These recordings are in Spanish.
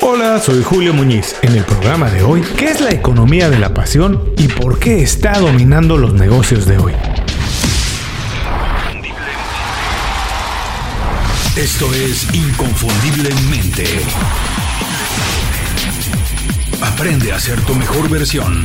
Hola, soy Julio Muñiz. En el programa de hoy, ¿qué es la economía de la pasión y por qué está dominando los negocios de hoy? Esto es Inconfundiblemente. Aprende a ser tu mejor versión.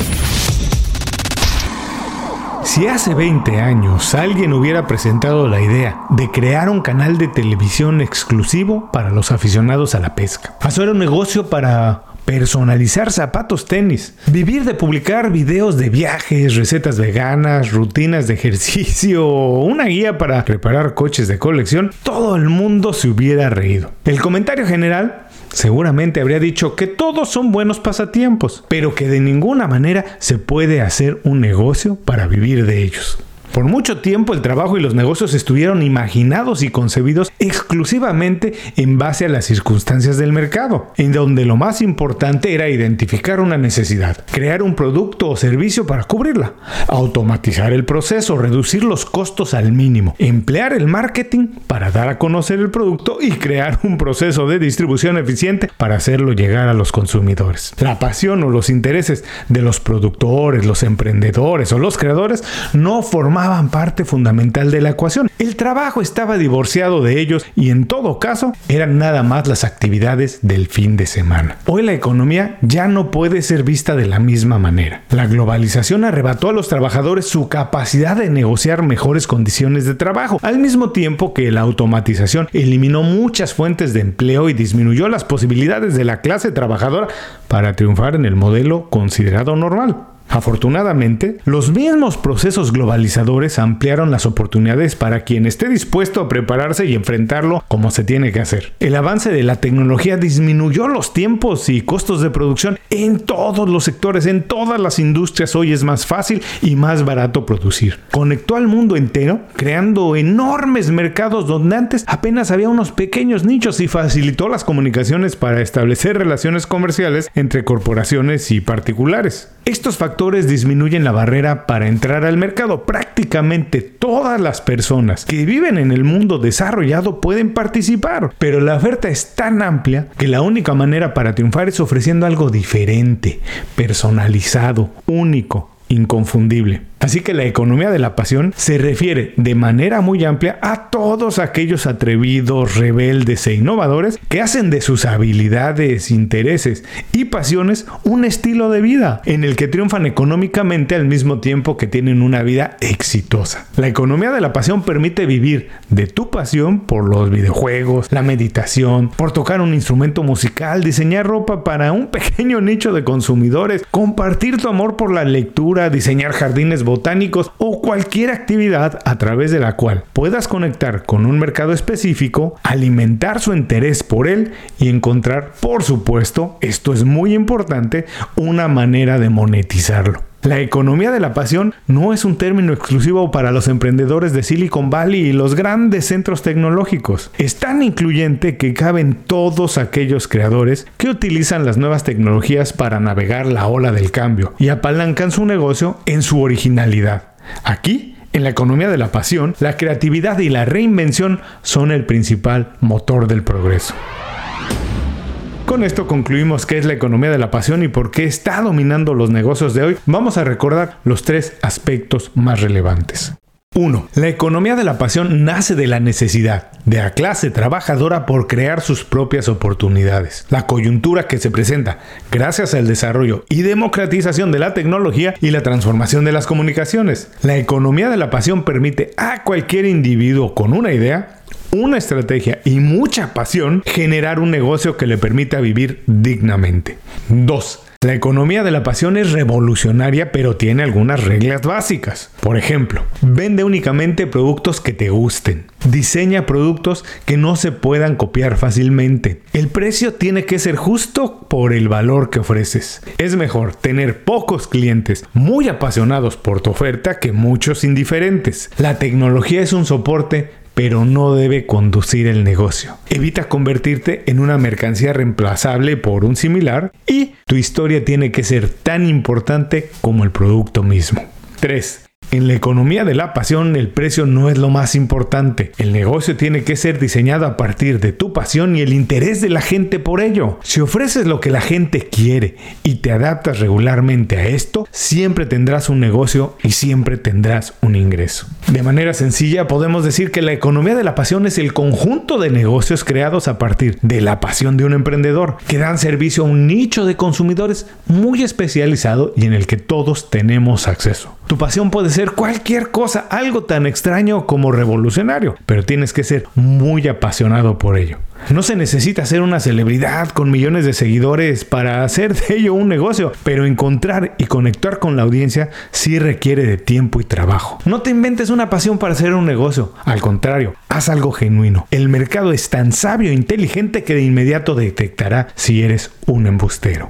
Si hace 20 años alguien hubiera presentado la idea de crear un canal de televisión exclusivo para los aficionados a la pesca, era un negocio para personalizar zapatos tenis, vivir de publicar videos de viajes, recetas veganas, rutinas de ejercicio, una guía para reparar coches de colección, todo el mundo se hubiera reído. El comentario general seguramente habría dicho que todos son buenos pasatiempos, pero que de ninguna manera se puede hacer un negocio para vivir de ellos. Por mucho tiempo el trabajo y los negocios estuvieron imaginados y concebidos exclusivamente en base a las circunstancias del mercado, en donde lo más importante era identificar una necesidad, crear un producto o servicio para cubrirla, automatizar el proceso, reducir los costos al mínimo, emplear el marketing para dar a conocer el producto y crear un proceso de distribución eficiente para hacerlo llegar a los consumidores. La pasión o los intereses de los productores, los emprendedores o los creadores no formaban parte fundamental de la ecuación. El trabajo estaba divorciado de ellos y en todo caso eran nada más las actividades del fin de semana. Hoy la economía ya no puede ser vista de la misma manera. La globalización arrebató a los trabajadores su capacidad de negociar mejores condiciones de trabajo, al mismo tiempo que la automatización eliminó muchas fuentes de empleo y disminuyó las posibilidades de la clase trabajadora para triunfar en el modelo considerado normal. Afortunadamente, los mismos procesos globalizadores ampliaron las oportunidades para quien esté dispuesto a prepararse y enfrentarlo como se tiene que hacer. El avance de la tecnología disminuyó los tiempos y costos de producción en todos los sectores, en todas las industrias. Hoy es más fácil y más barato producir. Conectó al mundo entero, creando enormes mercados donde antes apenas había unos pequeños nichos y facilitó las comunicaciones para establecer relaciones comerciales entre corporaciones y particulares. Estos disminuyen la barrera para entrar al mercado. Prácticamente todas las personas que viven en el mundo desarrollado pueden participar, pero la oferta es tan amplia que la única manera para triunfar es ofreciendo algo diferente, personalizado, único, inconfundible. Así que la economía de la pasión se refiere de manera muy amplia a todos aquellos atrevidos, rebeldes e innovadores que hacen de sus habilidades, intereses y pasiones un estilo de vida en el que triunfan económicamente al mismo tiempo que tienen una vida exitosa. La economía de la pasión permite vivir de tu pasión por los videojuegos, la meditación, por tocar un instrumento musical, diseñar ropa para un pequeño nicho de consumidores, compartir tu amor por la lectura, diseñar jardines botánicos o cualquier actividad a través de la cual puedas conectar con un mercado específico, alimentar su interés por él y encontrar, por supuesto, esto es muy importante, una manera de monetizarlo. La economía de la pasión no es un término exclusivo para los emprendedores de Silicon Valley y los grandes centros tecnológicos. Es tan incluyente que caben todos aquellos creadores que utilizan las nuevas tecnologías para navegar la ola del cambio y apalancan su negocio en su originalidad. Aquí en la economía de la pasión, la creatividad y la reinvención son el principal motor del progreso. Con esto concluimos qué es la economía de la pasión y por qué está dominando los negocios de hoy. Vamos a recordar los tres aspectos más relevantes. 1. La economía de la pasión nace de la necesidad de la clase trabajadora por crear sus propias oportunidades. La coyuntura que se presenta gracias al desarrollo y democratización de la tecnología y la transformación de las comunicaciones. La economía de la pasión permite a cualquier individuo con una idea una estrategia y mucha pasión generar un negocio que le permita vivir dignamente. 2. La economía de la pasión es revolucionaria pero tiene algunas reglas básicas. Por ejemplo, vende únicamente productos que te gusten. Diseña productos que no se puedan copiar fácilmente. El precio tiene que ser justo por el valor que ofreces. Es mejor tener pocos clientes muy apasionados por tu oferta que muchos indiferentes. La tecnología es un soporte pero no debe conducir el negocio. Evita convertirte en una mercancía reemplazable por un similar y tu historia tiene que ser tan importante como el producto mismo. 3. En la economía de la pasión el precio no es lo más importante. El negocio tiene que ser diseñado a partir de tu pasión y el interés de la gente por ello. Si ofreces lo que la gente quiere y te adaptas regularmente a esto, siempre tendrás un negocio y siempre tendrás un ingreso. De manera sencilla podemos decir que la economía de la pasión es el conjunto de negocios creados a partir de la pasión de un emprendedor que dan servicio a un nicho de consumidores muy especializado y en el que todos tenemos acceso. Tu pasión puede ser cualquier cosa, algo tan extraño como revolucionario, pero tienes que ser muy apasionado por ello. No se necesita ser una celebridad con millones de seguidores para hacer de ello un negocio, pero encontrar y conectar con la audiencia sí requiere de tiempo y trabajo. No te inventes una pasión para hacer un negocio, al contrario, haz algo genuino. El mercado es tan sabio e inteligente que de inmediato detectará si eres un embustero.